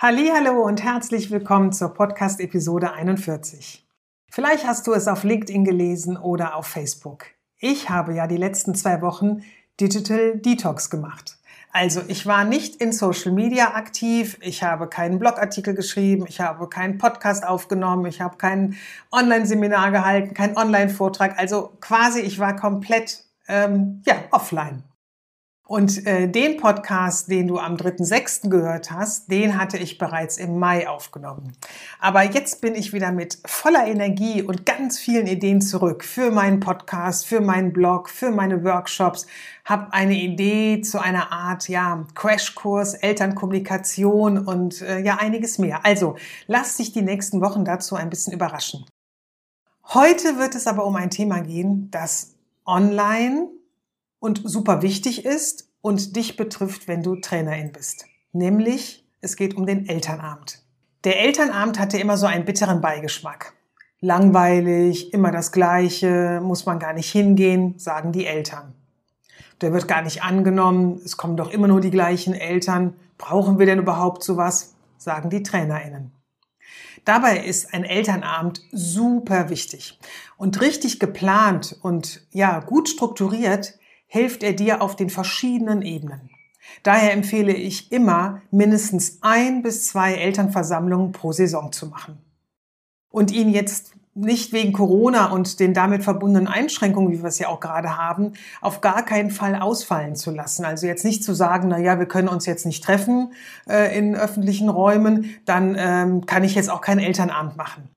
Hallo und herzlich willkommen zur Podcast-Episode 41. Vielleicht hast du es auf LinkedIn gelesen oder auf Facebook. Ich habe ja die letzten zwei Wochen Digital Detox gemacht. Also ich war nicht in Social Media aktiv, ich habe keinen Blogartikel geschrieben, ich habe keinen Podcast aufgenommen, ich habe kein Online-Seminar gehalten, keinen Online-Vortrag. Also quasi ich war komplett ähm, ja, offline. Und äh, den Podcast, den du am 3.6. gehört hast, den hatte ich bereits im Mai aufgenommen. Aber jetzt bin ich wieder mit voller Energie und ganz vielen Ideen zurück für meinen Podcast, für meinen Blog, für meine Workshops, habe eine Idee zu einer Art ja, Crashkurs, Elternkommunikation und äh, ja einiges mehr. Also lass dich die nächsten Wochen dazu ein bisschen überraschen. Heute wird es aber um ein Thema gehen, das online und super wichtig ist und dich betrifft, wenn du Trainerin bist. Nämlich, es geht um den Elternabend. Der Elternabend hatte immer so einen bitteren Beigeschmack. Langweilig, immer das Gleiche, muss man gar nicht hingehen, sagen die Eltern. Der wird gar nicht angenommen, es kommen doch immer nur die gleichen Eltern. Brauchen wir denn überhaupt sowas? sagen die TrainerInnen. Dabei ist ein Elternabend super wichtig. Und richtig geplant und ja, gut strukturiert hilft er dir auf den verschiedenen Ebenen. Daher empfehle ich immer, mindestens ein bis zwei Elternversammlungen pro Saison zu machen. Und ihn jetzt nicht wegen Corona und den damit verbundenen Einschränkungen, wie wir es ja auch gerade haben, auf gar keinen Fall ausfallen zu lassen. Also jetzt nicht zu sagen, na ja, wir können uns jetzt nicht treffen äh, in öffentlichen Räumen, dann ähm, kann ich jetzt auch kein Elternabend machen.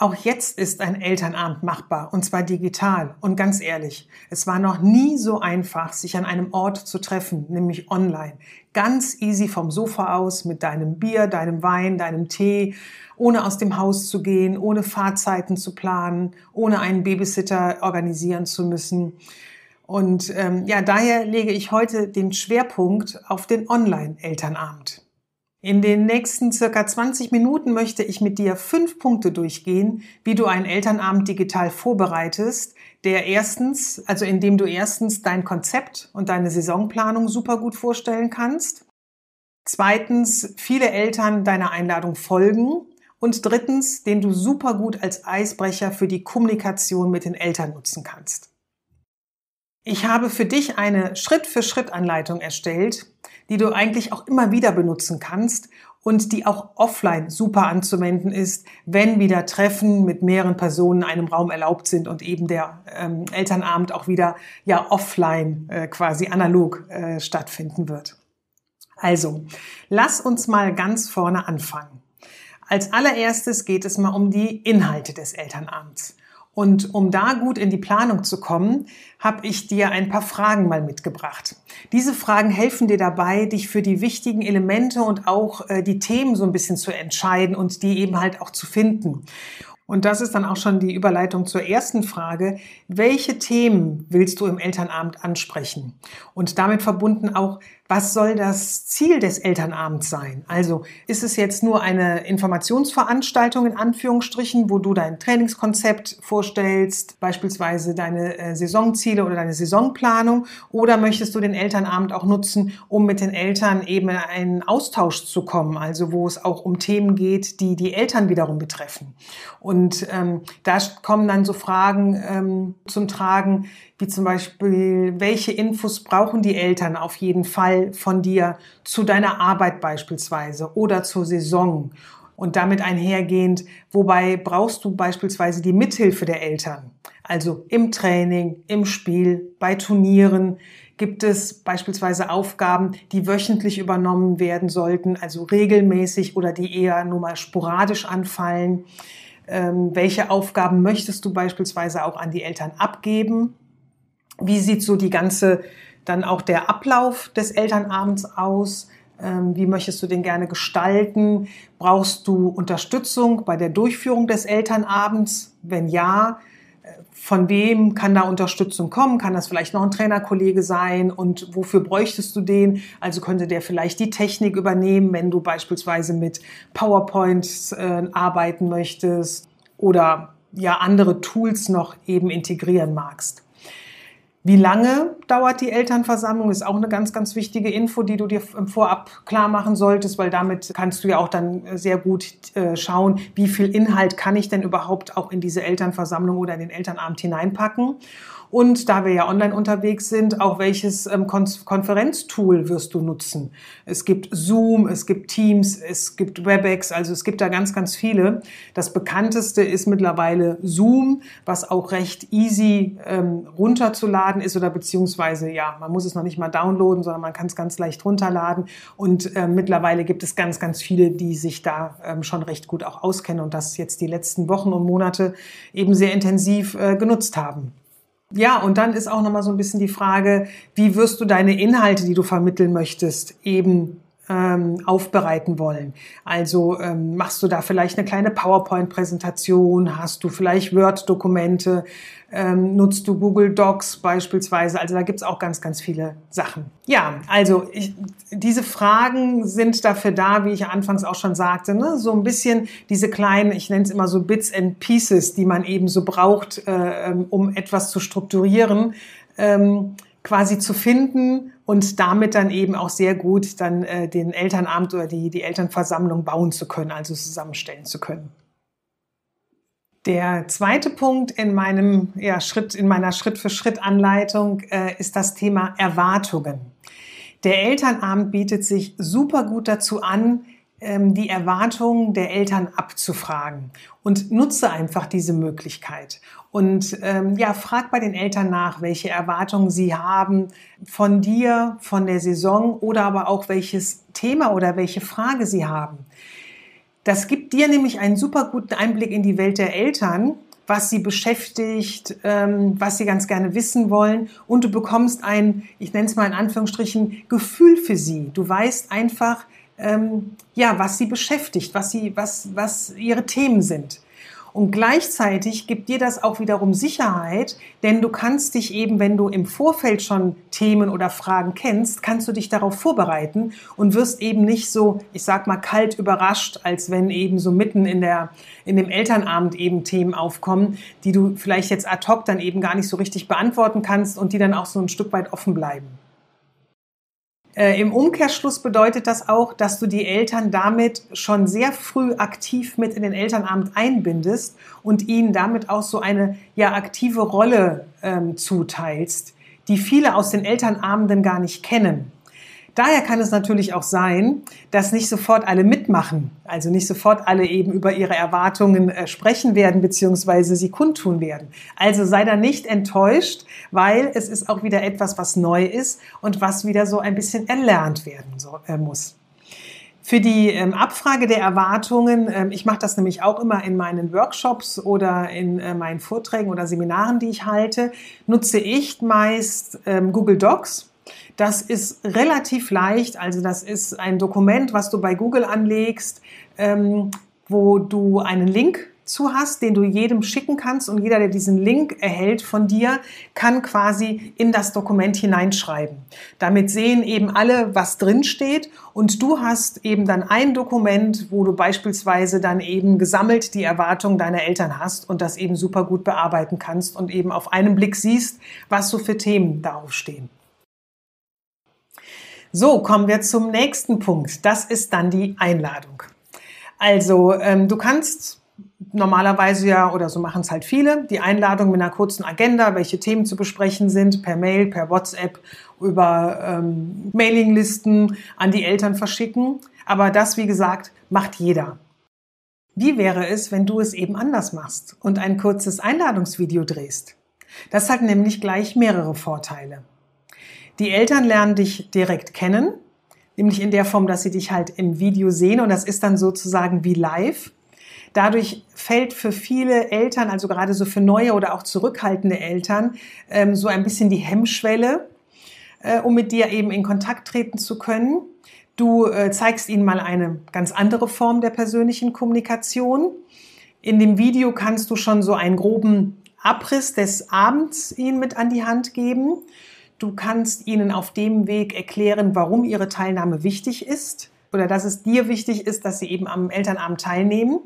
Auch jetzt ist ein Elternabend machbar, und zwar digital. Und ganz ehrlich, es war noch nie so einfach, sich an einem Ort zu treffen, nämlich online. Ganz easy vom Sofa aus mit deinem Bier, deinem Wein, deinem Tee, ohne aus dem Haus zu gehen, ohne Fahrzeiten zu planen, ohne einen Babysitter organisieren zu müssen. Und ähm, ja, daher lege ich heute den Schwerpunkt auf den Online-Elternabend. In den nächsten circa 20 Minuten möchte ich mit dir fünf Punkte durchgehen, wie du einen Elternabend digital vorbereitest, der erstens, also indem du erstens dein Konzept und deine Saisonplanung super gut vorstellen kannst. Zweitens, viele Eltern deiner Einladung folgen. Und drittens, den du super gut als Eisbrecher für die Kommunikation mit den Eltern nutzen kannst. Ich habe für dich eine Schritt-für-Schritt-Anleitung erstellt, die du eigentlich auch immer wieder benutzen kannst und die auch offline super anzuwenden ist, wenn wieder Treffen mit mehreren Personen in einem Raum erlaubt sind und eben der ähm, Elternabend auch wieder ja offline äh, quasi analog äh, stattfinden wird. Also, lass uns mal ganz vorne anfangen. Als allererstes geht es mal um die Inhalte des Elternabends. Und um da gut in die Planung zu kommen, habe ich dir ein paar Fragen mal mitgebracht. Diese Fragen helfen dir dabei, dich für die wichtigen Elemente und auch äh, die Themen so ein bisschen zu entscheiden und die eben halt auch zu finden. Und das ist dann auch schon die Überleitung zur ersten Frage. Welche Themen willst du im Elternabend ansprechen? Und damit verbunden auch, was soll das Ziel des Elternabends sein? Also ist es jetzt nur eine Informationsveranstaltung in Anführungsstrichen, wo du dein Trainingskonzept vorstellst, beispielsweise deine äh, Saisonziele oder deine Saisonplanung, oder möchtest du den Elternabend auch nutzen, um mit den Eltern eben in einen Austausch zu kommen, also wo es auch um Themen geht, die die Eltern wiederum betreffen. Und ähm, da kommen dann so Fragen ähm, zum Tragen, wie zum Beispiel, welche Infos brauchen die Eltern auf jeden Fall von dir zu deiner Arbeit beispielsweise oder zur Saison? Und damit einhergehend, wobei brauchst du beispielsweise die Mithilfe der Eltern. Also im Training, im Spiel, bei Turnieren gibt es beispielsweise Aufgaben, die wöchentlich übernommen werden sollten, also regelmäßig oder die eher nur mal sporadisch anfallen. Ähm, welche Aufgaben möchtest du beispielsweise auch an die Eltern abgeben? Wie sieht so die ganze, dann auch der Ablauf des Elternabends aus? Ähm, wie möchtest du den gerne gestalten? Brauchst du Unterstützung bei der Durchführung des Elternabends? Wenn ja, äh, von wem kann da Unterstützung kommen? Kann das vielleicht noch ein Trainerkollege sein? Und wofür bräuchtest du den? Also könnte der vielleicht die Technik übernehmen, wenn du beispielsweise mit PowerPoint äh, arbeiten möchtest oder ja andere Tools noch eben integrieren magst. Wie lange dauert die Elternversammlung? Ist auch eine ganz, ganz wichtige Info, die du dir Vorab klar machen solltest, weil damit kannst du ja auch dann sehr gut äh, schauen, wie viel Inhalt kann ich denn überhaupt auch in diese Elternversammlung oder in den Elternabend hineinpacken. Und da wir ja online unterwegs sind, auch welches ähm, Konferenztool wirst du nutzen? Es gibt Zoom, es gibt Teams, es gibt WebEx, also es gibt da ganz, ganz viele. Das bekannteste ist mittlerweile Zoom, was auch recht easy ähm, runterzuladen ist oder beziehungsweise, ja, man muss es noch nicht mal downloaden, sondern man kann es ganz leicht runterladen. Und äh, mittlerweile gibt es ganz, ganz viele, die sich da ähm, schon recht gut auch auskennen und das jetzt die letzten Wochen und Monate eben sehr intensiv äh, genutzt haben. Ja, und dann ist auch nochmal so ein bisschen die Frage, wie wirst du deine Inhalte, die du vermitteln möchtest, eben ähm, aufbereiten wollen. Also ähm, machst du da vielleicht eine kleine PowerPoint-Präsentation, hast du vielleicht Word-Dokumente, ähm, nutzt du Google Docs beispielsweise. Also da gibt's auch ganz, ganz viele Sachen. Ja, also ich, diese Fragen sind dafür da, wie ich anfangs auch schon sagte, ne? so ein bisschen diese kleinen, ich nenne es immer so Bits and Pieces, die man eben so braucht, äh, ähm, um etwas zu strukturieren. Ähm, quasi zu finden und damit dann eben auch sehr gut dann äh, den Elternabend oder die, die Elternversammlung bauen zu können, also zusammenstellen zu können. Der zweite Punkt in meinem ja, Schritt, in meiner Schritt-für-Schritt-Anleitung äh, ist das Thema Erwartungen. Der Elternabend bietet sich super gut dazu an, die Erwartungen der Eltern abzufragen und nutze einfach diese Möglichkeit. Und ähm, ja, frag bei den Eltern nach, welche Erwartungen sie haben von dir, von der Saison oder aber auch welches Thema oder welche Frage sie haben. Das gibt dir nämlich einen super guten Einblick in die Welt der Eltern, was sie beschäftigt, ähm, was sie ganz gerne wissen wollen. Und du bekommst ein, ich nenne es mal in Anführungsstrichen, Gefühl für sie. Du weißt einfach, ähm, ja, was sie beschäftigt, was sie, was, was ihre Themen sind. Und gleichzeitig gibt dir das auch wiederum Sicherheit, denn du kannst dich eben, wenn du im Vorfeld schon Themen oder Fragen kennst, kannst du dich darauf vorbereiten und wirst eben nicht so, ich sag mal, kalt überrascht, als wenn eben so mitten in der, in dem Elternabend eben Themen aufkommen, die du vielleicht jetzt ad hoc dann eben gar nicht so richtig beantworten kannst und die dann auch so ein Stück weit offen bleiben. Äh, Im Umkehrschluss bedeutet das auch, dass du die Eltern damit schon sehr früh aktiv mit in den Elternabend einbindest und ihnen damit auch so eine ja aktive Rolle ähm, zuteilst, die viele aus den Elternabenden gar nicht kennen. Daher kann es natürlich auch sein, dass nicht sofort alle mitmachen, also nicht sofort alle eben über ihre Erwartungen äh, sprechen werden bzw. sie kundtun werden. Also sei da nicht enttäuscht, weil es ist auch wieder etwas, was neu ist und was wieder so ein bisschen erlernt werden äh, muss. Für die ähm, Abfrage der Erwartungen, ähm, ich mache das nämlich auch immer in meinen Workshops oder in äh, meinen Vorträgen oder Seminaren, die ich halte, nutze ich meist ähm, Google Docs das ist relativ leicht. Also das ist ein Dokument, was du bei Google anlegst, ähm, wo du einen Link zu hast, den du jedem schicken kannst und jeder, der diesen Link erhält von dir, kann quasi in das Dokument hineinschreiben. Damit sehen eben alle, was drin steht und du hast eben dann ein Dokument, wo du beispielsweise dann eben gesammelt die Erwartungen deiner Eltern hast und das eben super gut bearbeiten kannst und eben auf einen Blick siehst, was so für Themen darauf stehen. So, kommen wir zum nächsten Punkt. Das ist dann die Einladung. Also, ähm, du kannst normalerweise ja, oder so machen es halt viele, die Einladung mit einer kurzen Agenda, welche Themen zu besprechen sind, per Mail, per WhatsApp, über ähm, Mailinglisten an die Eltern verschicken. Aber das, wie gesagt, macht jeder. Wie wäre es, wenn du es eben anders machst und ein kurzes Einladungsvideo drehst? Das hat nämlich gleich mehrere Vorteile. Die Eltern lernen dich direkt kennen, nämlich in der Form, dass sie dich halt im Video sehen und das ist dann sozusagen wie live. Dadurch fällt für viele Eltern, also gerade so für neue oder auch zurückhaltende Eltern, ähm, so ein bisschen die Hemmschwelle, äh, um mit dir eben in Kontakt treten zu können. Du äh, zeigst ihnen mal eine ganz andere Form der persönlichen Kommunikation. In dem Video kannst du schon so einen groben Abriss des Abends ihnen mit an die Hand geben. Du kannst ihnen auf dem Weg erklären, warum ihre Teilnahme wichtig ist oder dass es dir wichtig ist, dass sie eben am Elternabend teilnehmen.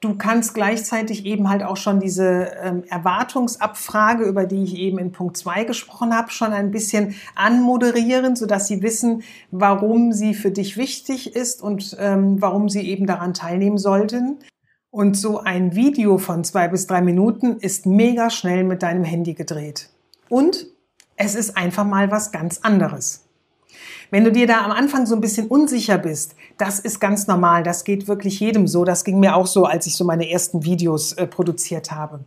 Du kannst gleichzeitig eben halt auch schon diese ähm, Erwartungsabfrage, über die ich eben in Punkt 2 gesprochen habe, schon ein bisschen anmoderieren, sodass sie wissen, warum sie für dich wichtig ist und ähm, warum sie eben daran teilnehmen sollten. Und so ein Video von zwei bis drei Minuten ist mega schnell mit deinem Handy gedreht. Und es ist einfach mal was ganz anderes. Wenn du dir da am Anfang so ein bisschen unsicher bist, das ist ganz normal. Das geht wirklich jedem so. Das ging mir auch so, als ich so meine ersten Videos äh, produziert habe.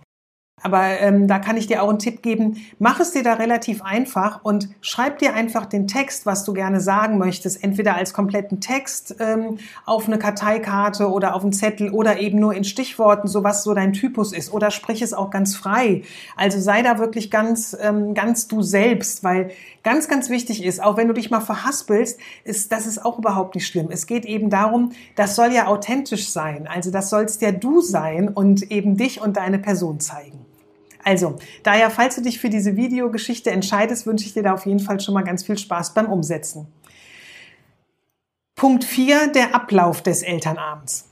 Aber ähm, da kann ich dir auch einen Tipp geben. Mach es dir da relativ einfach und schreib dir einfach den Text, was du gerne sagen möchtest, entweder als kompletten Text ähm, auf eine Karteikarte oder auf einen Zettel oder eben nur in Stichworten, so was so dein Typus ist. Oder sprich es auch ganz frei. Also sei da wirklich ganz, ähm, ganz du selbst, weil ganz, ganz wichtig ist, auch wenn du dich mal verhaspelst, ist, das ist auch überhaupt nicht schlimm. Es geht eben darum, das soll ja authentisch sein. Also das sollst ja du sein und eben dich und deine Person zeigen. Also, daher, falls du dich für diese Videogeschichte entscheidest, wünsche ich dir da auf jeden Fall schon mal ganz viel Spaß beim Umsetzen. Punkt 4, der Ablauf des Elternabends.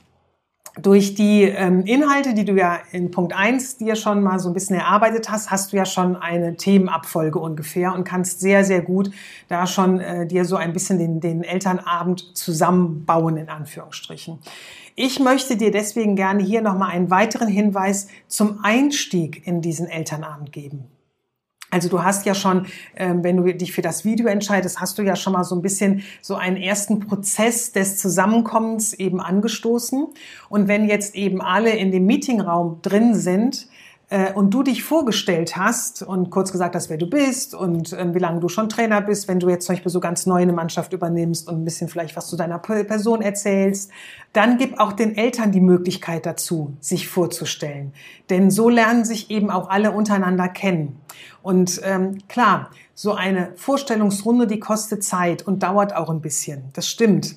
Durch die ähm, Inhalte, die du ja in Punkt 1 dir schon mal so ein bisschen erarbeitet hast, hast du ja schon eine Themenabfolge ungefähr und kannst sehr, sehr gut da schon äh, dir so ein bisschen den, den Elternabend zusammenbauen, in Anführungsstrichen. Ich möchte dir deswegen gerne hier nochmal einen weiteren Hinweis zum Einstieg in diesen Elternabend geben. Also du hast ja schon, ähm, wenn du dich für das Video entscheidest, hast du ja schon mal so ein bisschen so einen ersten Prozess des Zusammenkommens eben angestoßen. Und wenn jetzt eben alle in dem Meetingraum drin sind, äh, und du dich vorgestellt hast und kurz gesagt hast, wer du bist und äh, wie lange du schon Trainer bist, wenn du jetzt zum Beispiel so ganz neu eine Mannschaft übernimmst und ein bisschen vielleicht was zu deiner Person erzählst, dann gib auch den Eltern die Möglichkeit dazu, sich vorzustellen. Denn so lernen sich eben auch alle untereinander kennen. Und ähm, klar, so eine Vorstellungsrunde, die kostet Zeit und dauert auch ein bisschen. Das stimmt.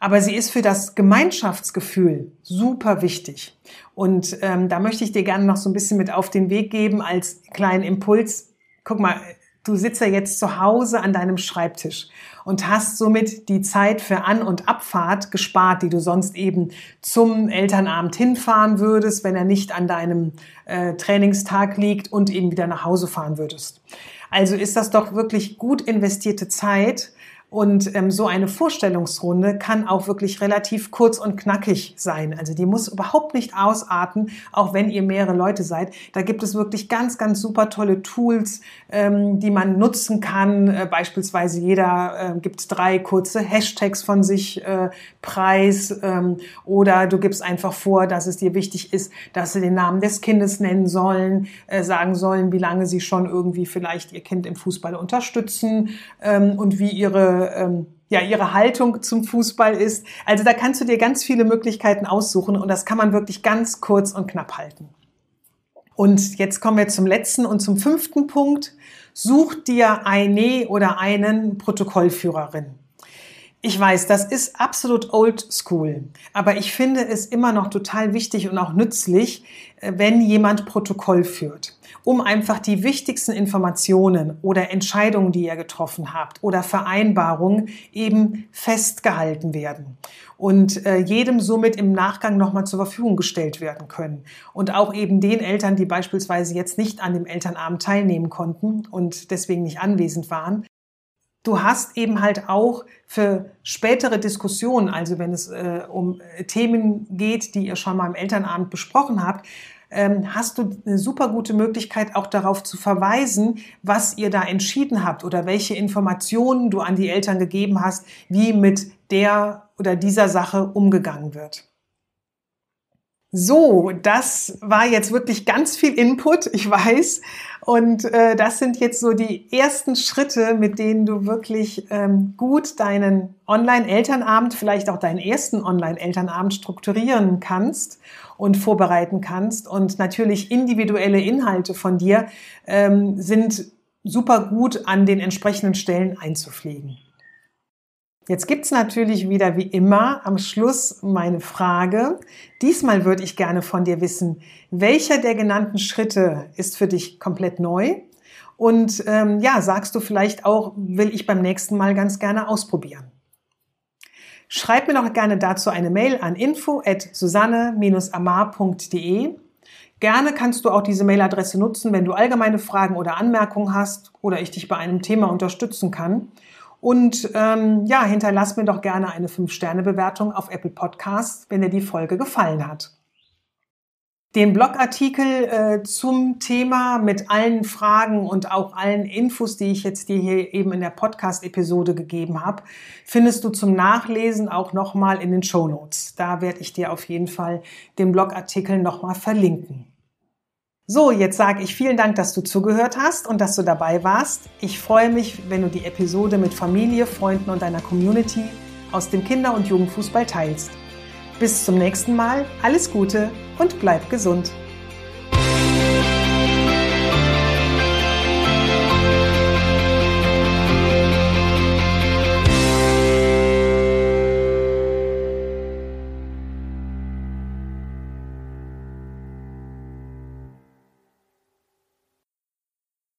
Aber sie ist für das Gemeinschaftsgefühl super wichtig. Und ähm, da möchte ich dir gerne noch so ein bisschen mit auf den Weg geben als kleinen Impuls. Guck mal, du sitzt ja jetzt zu Hause an deinem Schreibtisch und hast somit die Zeit für An- und Abfahrt gespart, die du sonst eben zum Elternabend hinfahren würdest, wenn er nicht an deinem äh, Trainingstag liegt und eben wieder nach Hause fahren würdest. Also ist das doch wirklich gut investierte Zeit, und ähm, so eine Vorstellungsrunde kann auch wirklich relativ kurz und knackig sein. Also die muss überhaupt nicht ausarten, auch wenn ihr mehrere Leute seid. Da gibt es wirklich ganz, ganz super tolle Tools, ähm, die man nutzen kann. Äh, beispielsweise jeder äh, gibt drei kurze Hashtags von sich äh, preis ähm, oder du gibst einfach vor, dass es dir wichtig ist, dass sie den Namen des Kindes nennen sollen, äh, sagen sollen, wie lange sie schon irgendwie vielleicht ihr Kind im Fußball unterstützen ähm, und wie ihre ähm, ja, ihre Haltung zum Fußball ist. Also da kannst du dir ganz viele Möglichkeiten aussuchen und das kann man wirklich ganz kurz und knapp halten. Und jetzt kommen wir zum letzten und zum fünften Punkt. Such dir eine oder einen Protokollführerin. Ich weiß, das ist absolut old school, aber ich finde es immer noch total wichtig und auch nützlich, äh, wenn jemand Protokoll führt um einfach die wichtigsten Informationen oder Entscheidungen, die ihr getroffen habt oder Vereinbarungen eben festgehalten werden und äh, jedem somit im Nachgang nochmal zur Verfügung gestellt werden können. Und auch eben den Eltern, die beispielsweise jetzt nicht an dem Elternabend teilnehmen konnten und deswegen nicht anwesend waren, du hast eben halt auch für spätere Diskussionen, also wenn es äh, um äh, Themen geht, die ihr schon mal im Elternabend besprochen habt, ähm, hast du eine super gute Möglichkeit, auch darauf zu verweisen, was ihr da entschieden habt oder welche Informationen du an die Eltern gegeben hast, wie mit der oder dieser Sache umgegangen wird. So, das war jetzt wirklich ganz viel Input, ich weiß. Und äh, das sind jetzt so die ersten Schritte, mit denen du wirklich ähm, gut deinen Online-Elternabend, vielleicht auch deinen ersten Online-Elternabend strukturieren kannst und vorbereiten kannst. Und natürlich individuelle Inhalte von dir ähm, sind super gut an den entsprechenden Stellen einzupflegen. Jetzt gibt's natürlich wieder wie immer am Schluss meine Frage. Diesmal würde ich gerne von dir wissen, welcher der genannten Schritte ist für dich komplett neu? Und ähm, ja, sagst du vielleicht auch, will ich beim nächsten Mal ganz gerne ausprobieren? Schreib mir doch gerne dazu eine Mail an info at susanne-amar.de. Gerne kannst du auch diese Mailadresse nutzen, wenn du allgemeine Fragen oder Anmerkungen hast oder ich dich bei einem Thema unterstützen kann. Und ähm, ja, hinterlass mir doch gerne eine 5-Sterne-Bewertung auf Apple Podcasts, wenn dir die Folge gefallen hat. Den Blogartikel äh, zum Thema mit allen Fragen und auch allen Infos, die ich jetzt dir hier eben in der Podcast-Episode gegeben habe, findest du zum Nachlesen auch nochmal in den Show Notes. Da werde ich dir auf jeden Fall den Blogartikel nochmal verlinken. So, jetzt sage ich vielen Dank, dass du zugehört hast und dass du dabei warst. Ich freue mich, wenn du die Episode mit Familie, Freunden und deiner Community aus dem Kinder- und Jugendfußball teilst. Bis zum nächsten Mal, alles Gute und bleib gesund.